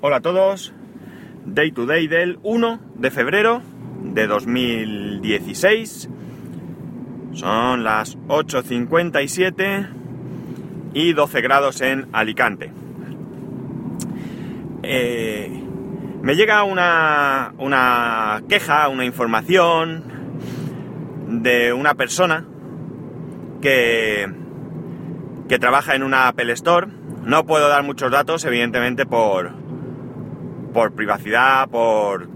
Hola a todos. Day to day del 1 de febrero de 2016. Son las 8.57 y 12 grados en Alicante. Eh, me llega una, una queja, una información de una persona que, que trabaja en una Apple Store. No puedo dar muchos datos, evidentemente, por, por privacidad, por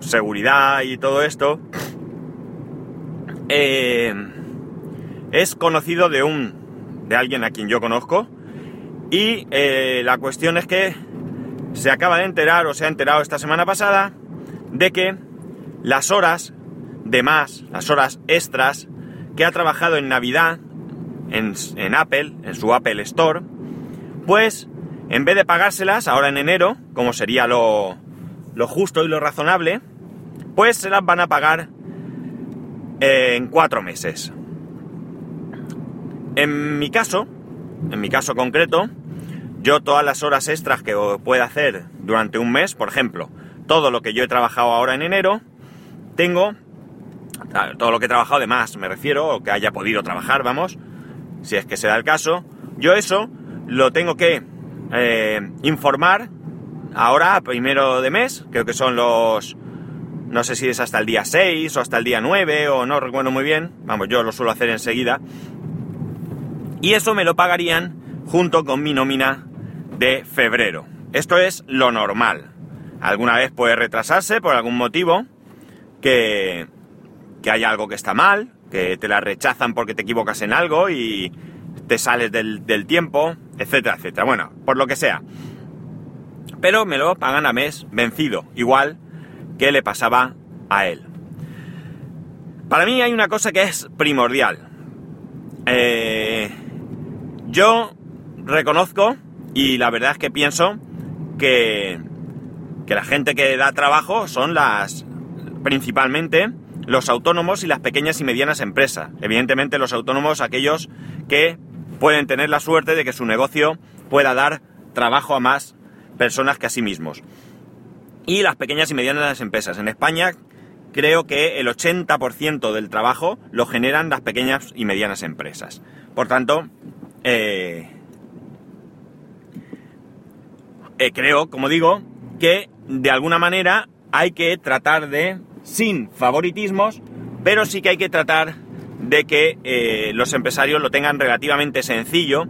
seguridad y todo esto. Eh, es conocido de un. de alguien a quien yo conozco. Y eh, la cuestión es que se acaba de enterar, o se ha enterado esta semana pasada, de que las horas de más, las horas extras que ha trabajado en Navidad en, en Apple, en su Apple Store, pues en vez de pagárselas ahora en enero, como sería lo, lo justo y lo razonable, pues se las van a pagar en cuatro meses. En mi caso, en mi caso concreto, yo todas las horas extras que pueda hacer durante un mes, por ejemplo, todo lo que yo he trabajado ahora en enero, tengo todo lo que he trabajado de más, me refiero, o que haya podido trabajar, vamos, si es que se da el caso, yo eso lo tengo que eh, informar ahora, primero de mes, creo que son los, no sé si es hasta el día 6 o hasta el día 9 o no recuerdo muy bien, vamos, yo lo suelo hacer enseguida, y eso me lo pagarían junto con mi nómina de febrero. Esto es lo normal. Alguna vez puede retrasarse por algún motivo, que, que haya algo que está mal, que te la rechazan porque te equivocas en algo y te sales del, tiempo, etcétera, etcétera. Bueno, por lo que sea. Pero me lo pagan a mes vencido, igual que le pasaba a él. Para mí hay una cosa que es primordial. Eh, yo reconozco y la verdad es que pienso que, que la gente que da trabajo son las principalmente los autónomos y las pequeñas y medianas empresas. Evidentemente los autónomos aquellos que pueden tener la suerte de que su negocio pueda dar trabajo a más personas que a sí mismos. Y las pequeñas y medianas empresas. En España creo que el 80% del trabajo lo generan las pequeñas y medianas empresas. Por tanto, eh, eh, creo, como digo, que de alguna manera hay que tratar de sin favoritismos, pero sí que hay que tratar de que eh, los empresarios lo tengan relativamente sencillo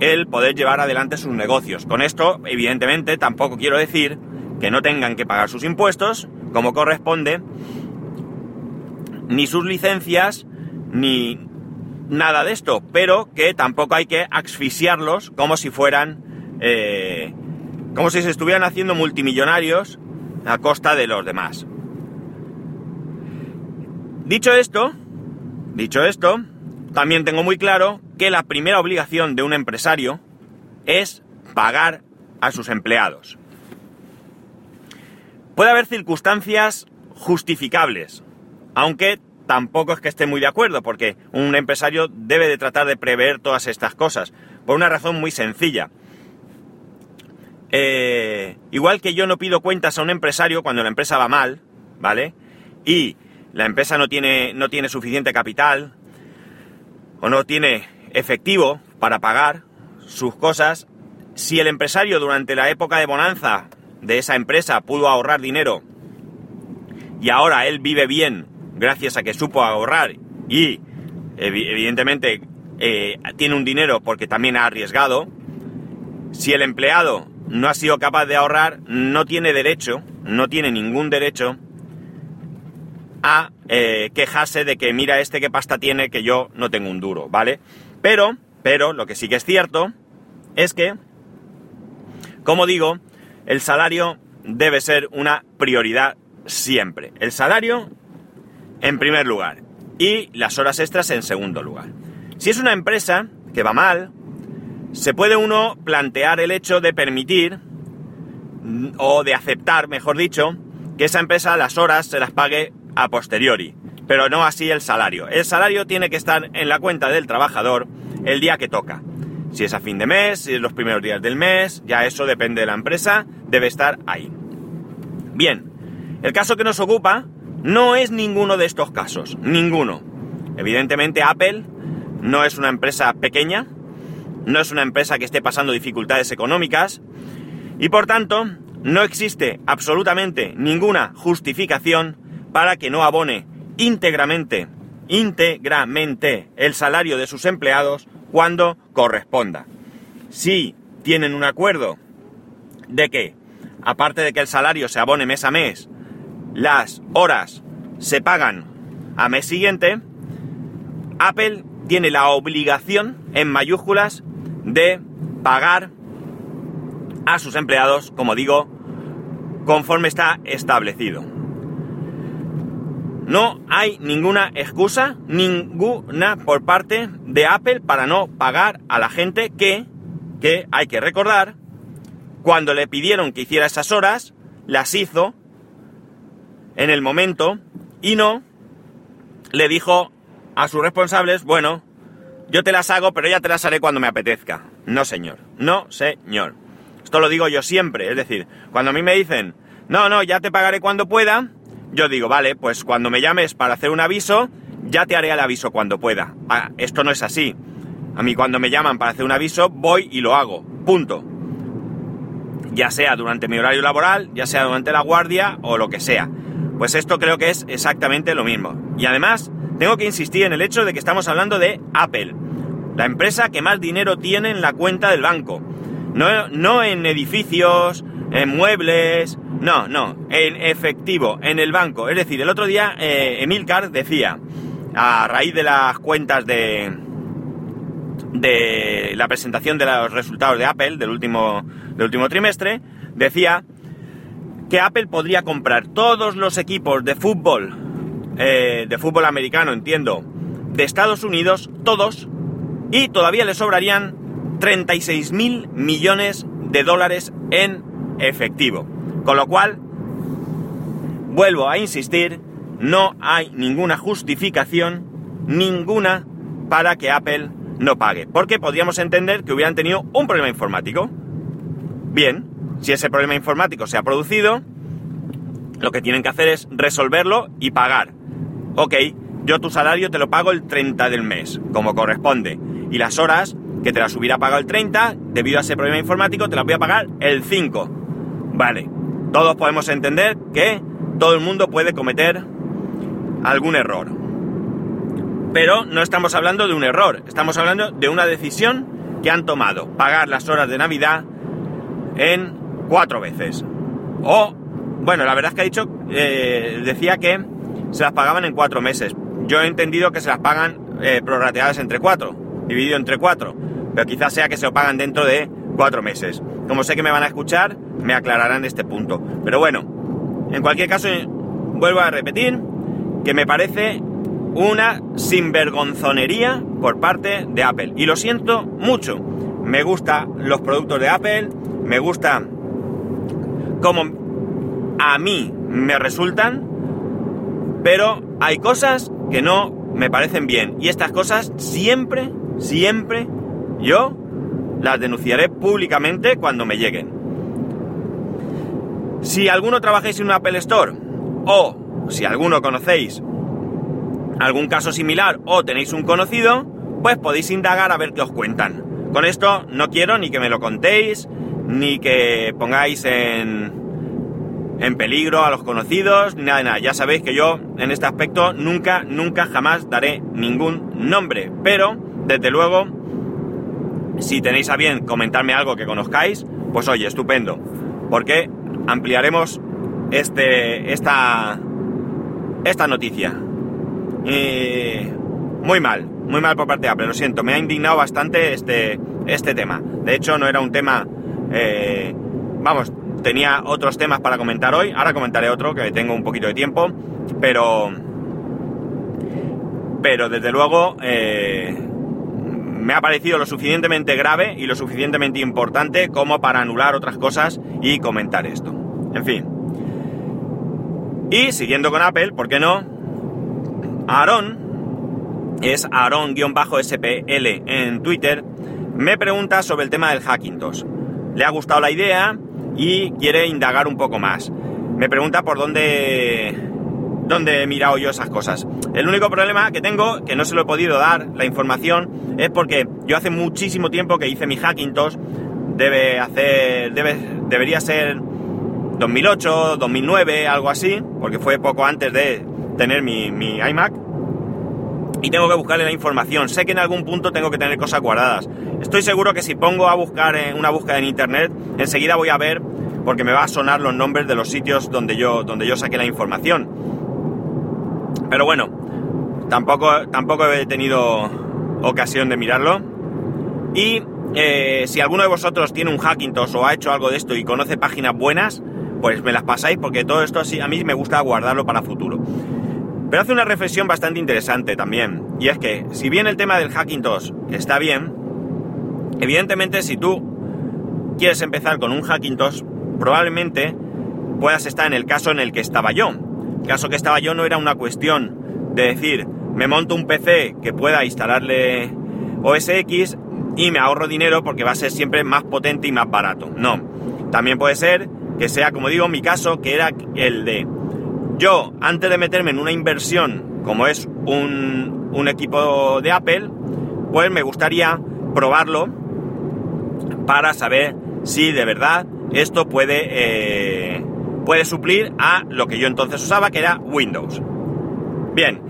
el poder llevar adelante sus negocios. Con esto, evidentemente, tampoco quiero decir que no tengan que pagar sus impuestos como corresponde, ni sus licencias, ni nada de esto, pero que tampoco hay que asfixiarlos como si fueran, eh, como si se estuvieran haciendo multimillonarios a costa de los demás. Dicho esto, dicho esto, también tengo muy claro que la primera obligación de un empresario es pagar a sus empleados. Puede haber circunstancias justificables, aunque tampoco es que esté muy de acuerdo, porque un empresario debe de tratar de prever todas estas cosas, por una razón muy sencilla. Eh, igual que yo no pido cuentas a un empresario cuando la empresa va mal, ¿vale? Y la empresa no tiene, no tiene suficiente capital o no tiene efectivo para pagar sus cosas, si el empresario durante la época de bonanza de esa empresa pudo ahorrar dinero y ahora él vive bien gracias a que supo ahorrar y evidentemente eh, tiene un dinero porque también ha arriesgado, si el empleado no ha sido capaz de ahorrar, no tiene derecho, no tiene ningún derecho a eh, quejarse de que mira este qué pasta tiene que yo no tengo un duro, ¿vale? Pero, pero lo que sí que es cierto es que, como digo, el salario debe ser una prioridad siempre. El salario en primer lugar y las horas extras en segundo lugar. Si es una empresa que va mal, se puede uno plantear el hecho de permitir o de aceptar, mejor dicho, que esa empresa las horas se las pague a posteriori, pero no así el salario. El salario tiene que estar en la cuenta del trabajador el día que toca. Si es a fin de mes, si es los primeros días del mes, ya eso depende de la empresa, debe estar ahí. Bien, el caso que nos ocupa no es ninguno de estos casos, ninguno. Evidentemente Apple no es una empresa pequeña, no es una empresa que esté pasando dificultades económicas y por tanto no existe absolutamente ninguna justificación para que no abone íntegramente, íntegramente el salario de sus empleados cuando corresponda. Si tienen un acuerdo de que, aparte de que el salario se abone mes a mes, las horas se pagan a mes siguiente, Apple tiene la obligación, en mayúsculas, de pagar a sus empleados, como digo, conforme está establecido. No hay ninguna excusa, ninguna por parte de Apple para no pagar a la gente que, que hay que recordar, cuando le pidieron que hiciera esas horas, las hizo en el momento y no le dijo a sus responsables, bueno, yo te las hago, pero ya te las haré cuando me apetezca. No, señor. No, señor. Esto lo digo yo siempre. Es decir, cuando a mí me dicen, no, no, ya te pagaré cuando pueda, yo digo, vale, pues cuando me llames para hacer un aviso, ya te haré el aviso cuando pueda. Ah, esto no es así. A mí cuando me llaman para hacer un aviso, voy y lo hago. Punto. Ya sea durante mi horario laboral, ya sea durante la guardia o lo que sea. Pues esto creo que es exactamente lo mismo. Y además, tengo que insistir en el hecho de que estamos hablando de Apple, la empresa que más dinero tiene en la cuenta del banco. No, no en edificios, en muebles, no, no, en efectivo, en el banco. Es decir, el otro día eh, Emilcar decía, a raíz de las cuentas de, de la presentación de los resultados de Apple del último, del último trimestre, decía que Apple podría comprar todos los equipos de fútbol, eh, de fútbol americano, entiendo, de Estados Unidos, todos, y todavía le sobrarían 36 mil millones de dólares en efectivo. Con lo cual, vuelvo a insistir, no hay ninguna justificación, ninguna, para que Apple no pague. Porque podríamos entender que hubieran tenido un problema informático. Bien, si ese problema informático se ha producido, lo que tienen que hacer es resolverlo y pagar. Ok, yo tu salario te lo pago el 30 del mes, como corresponde. Y las horas, que te las hubiera pagado el 30, debido a ese problema informático, te las voy a pagar el 5. Vale, todos podemos entender que todo el mundo puede cometer algún error. Pero no estamos hablando de un error, estamos hablando de una decisión que han tomado, pagar las horas de Navidad en cuatro veces. O, bueno, la verdad es que ha dicho, eh, decía que se las pagaban en cuatro meses. Yo he entendido que se las pagan eh, prorrateadas entre cuatro, dividido entre cuatro, pero quizás sea que se lo pagan dentro de cuatro meses. Como sé que me van a escuchar, me aclararán este punto. Pero bueno, en cualquier caso, vuelvo a repetir que me parece una sinvergonzonería por parte de Apple. Y lo siento mucho. Me gustan los productos de Apple, me gusta como a mí me resultan, pero hay cosas que no me parecen bien. Y estas cosas siempre, siempre yo las denunciaré públicamente cuando me lleguen. Si alguno trabajáis en un Apple Store o si alguno conocéis algún caso similar o tenéis un conocido, pues podéis indagar a ver qué os cuentan. Con esto no quiero ni que me lo contéis, ni que pongáis en, en peligro a los conocidos, ni nada nada. Ya sabéis que yo en este aspecto nunca, nunca, jamás daré ningún nombre. Pero, desde luego, si tenéis a bien comentarme algo que conozcáis, pues oye, estupendo. Porque ampliaremos este, esta, esta noticia. muy mal, muy mal por parte de Apple, lo siento, me ha indignado bastante este, este tema. De hecho, no era un tema eh, vamos, tenía otros temas para comentar hoy. Ahora comentaré otro, que tengo un poquito de tiempo. Pero. Pero desde luego. Eh, me ha parecido lo suficientemente grave y lo suficientemente importante como para anular otras cosas y comentar esto. En fin. Y siguiendo con Apple, ¿por qué no? Aaron, es Aaron-SPL en Twitter, me pregunta sobre el tema del Hackintosh. Le ha gustado la idea y quiere indagar un poco más. Me pregunta por dónde, dónde he mirado yo esas cosas. El único problema que tengo, que no se lo he podido dar la información, es porque yo hace muchísimo tiempo que hice mi Hackintosh. Debe hacer, debe, debería ser 2008, 2009, algo así, porque fue poco antes de tener mi, mi iMac. Y tengo que buscarle la información. Sé que en algún punto tengo que tener cosas guardadas. Estoy seguro que si pongo a buscar una búsqueda en internet, enseguida voy a ver, porque me va a sonar los nombres de los sitios donde yo, donde yo saqué la información. Pero bueno, tampoco, tampoco he tenido ocasión de mirarlo. Y eh, si alguno de vosotros tiene un Hackintosh o ha hecho algo de esto y conoce páginas buenas, pues me las pasáis porque todo esto así a mí me gusta guardarlo para futuro. Pero hace una reflexión bastante interesante también, y es que si bien el tema del Hackintosh está bien, evidentemente si tú quieres empezar con un Hackintosh, probablemente puedas estar en el caso en el que estaba yo. Caso que estaba yo no era una cuestión de decir, me monto un PC que pueda instalarle OS X y me ahorro dinero porque va a ser siempre más potente y más barato. No, también puede ser que sea, como digo, mi caso, que era el de yo, antes de meterme en una inversión como es un, un equipo de Apple, pues me gustaría probarlo para saber si de verdad esto puede, eh, puede suplir a lo que yo entonces usaba, que era Windows. Bien,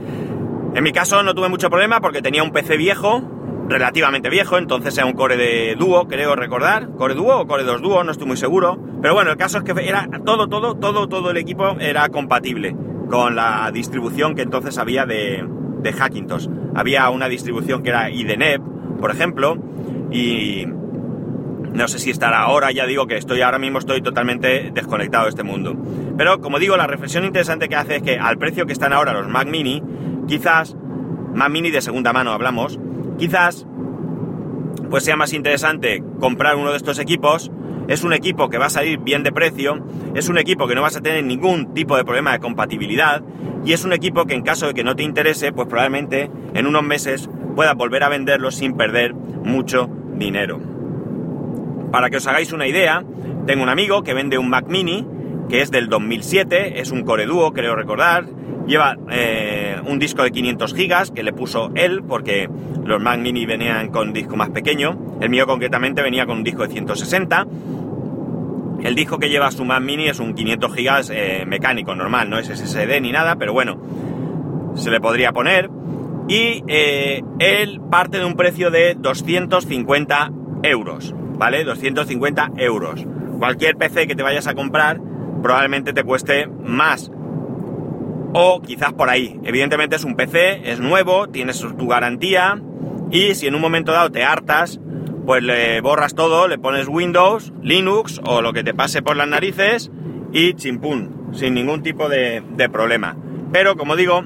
en mi caso no tuve mucho problema porque tenía un PC viejo, relativamente viejo, entonces era un Core de dúo, creo recordar, Core Duo o Core 2 Duo, no estoy muy seguro, pero bueno, el caso es que era todo, todo, todo, todo el equipo era compatible con la distribución que entonces había de, de Hackintosh. Había una distribución que era IDNEP, por ejemplo, y no sé si estará ahora, ya digo que estoy ahora mismo estoy totalmente desconectado de este mundo. Pero como digo, la reflexión interesante que hace es que al precio que están ahora los Mac Mini, quizás Mac Mini de segunda mano hablamos, quizás pues sea más interesante comprar uno de estos equipos. Es un equipo que va a salir bien de precio, es un equipo que no vas a tener ningún tipo de problema de compatibilidad y es un equipo que en caso de que no te interese, pues probablemente en unos meses puedas volver a venderlo sin perder mucho dinero. Para que os hagáis una idea, tengo un amigo que vende un Mac mini que es del 2007, es un Core Duo, creo recordar, Lleva eh, un disco de 500 gigas que le puso él porque los Mac Mini venían con disco más pequeño. El mío concretamente venía con un disco de 160. El disco que lleva su Mac Mini es un 500 gigas eh, mecánico normal, no es SSD ni nada, pero bueno, se le podría poner. Y eh, él parte de un precio de 250 euros, ¿vale? 250 euros. Cualquier PC que te vayas a comprar probablemente te cueste más o quizás por ahí. Evidentemente es un PC, es nuevo, tienes tu garantía y si en un momento dado te hartas, pues le borras todo, le pones Windows, Linux o lo que te pase por las narices y chimpún, sin ningún tipo de, de problema. Pero como digo,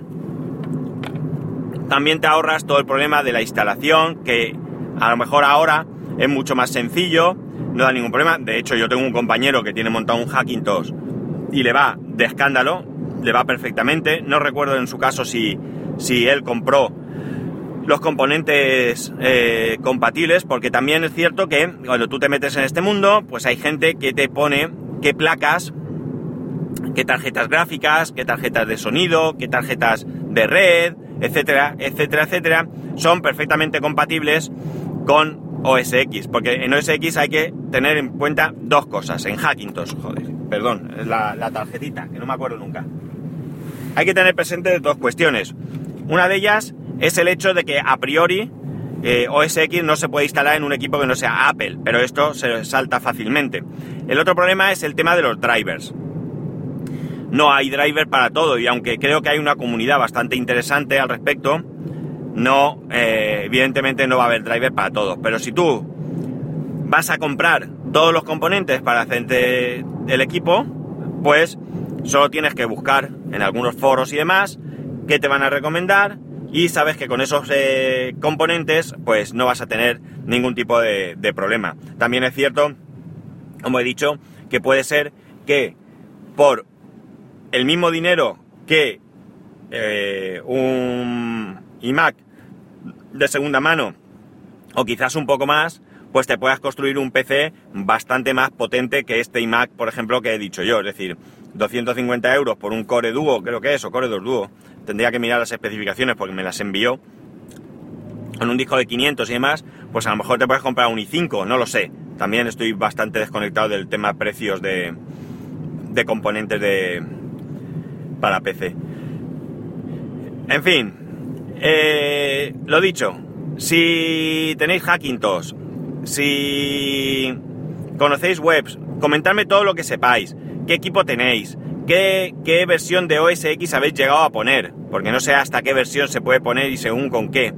también te ahorras todo el problema de la instalación, que a lo mejor ahora es mucho más sencillo, no da ningún problema. De hecho, yo tengo un compañero que tiene montado un Hackintosh y le va de escándalo, le va perfectamente. No recuerdo en su caso si, si él compró los componentes eh, compatibles, porque también es cierto que cuando tú te metes en este mundo, pues hay gente que te pone qué placas, qué tarjetas gráficas, qué tarjetas de sonido, qué tarjetas de red, etcétera, etcétera, etcétera, son perfectamente compatibles con OS X, porque en OS X hay que tener en cuenta dos cosas, en Hackintosh, joder, perdón, la, la tarjetita, que no me acuerdo nunca hay que tener presente dos cuestiones. Una de ellas es el hecho de que a priori eh, OS X no se puede instalar en un equipo que no sea Apple, pero esto se salta fácilmente. El otro problema es el tema de los drivers. No hay driver para todo y aunque creo que hay una comunidad bastante interesante al respecto, no, eh, evidentemente no va a haber driver para todo. Pero si tú vas a comprar todos los componentes para hacerte el equipo, pues Solo tienes que buscar en algunos foros y demás qué te van a recomendar y sabes que con esos eh, componentes pues no vas a tener ningún tipo de, problema. También es cierto, como he dicho, que puede ser que por el mismo dinero que eh, un iMac de segunda mano o quizás un poco más, pues te puedas construir un PC bastante más potente que este iMac, por ejemplo, que he dicho yo. Es decir, 250 euros por un Core Duo, creo que es, o Core 2 Duo. Tendría que mirar las especificaciones porque me las envió. Con un disco de 500 y demás, pues a lo mejor te puedes comprar un i5, no lo sé. También estoy bastante desconectado del tema precios de, de componentes de para PC. En fin, eh, lo dicho, si tenéis Hackintosh, si conocéis webs, comentadme todo lo que sepáis, qué equipo tenéis, qué, versión de OS X habéis llegado a poner, porque no sé hasta qué versión se puede poner y según con qué.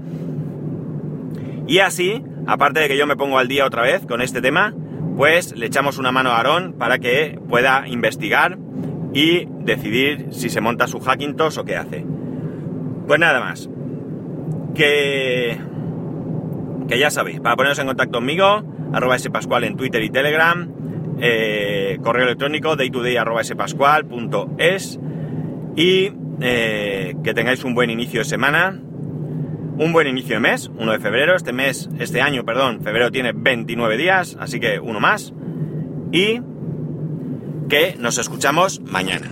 Y así, aparte de que yo me pongo al día otra vez con este tema, pues le echamos una mano a Aarón para que pueda investigar y decidir si se monta su Hackintosh o qué hace. Pues nada más. Que, que ya sabéis, para poneros en contacto conmigo, arroba spascual en Twitter y Telegram, eh, correo electrónico daytoday arroba es y eh, que tengáis un buen inicio de semana, un buen inicio de mes, 1 de febrero, este mes, este año, perdón, febrero tiene 29 días, así que uno más, y que nos escuchamos mañana.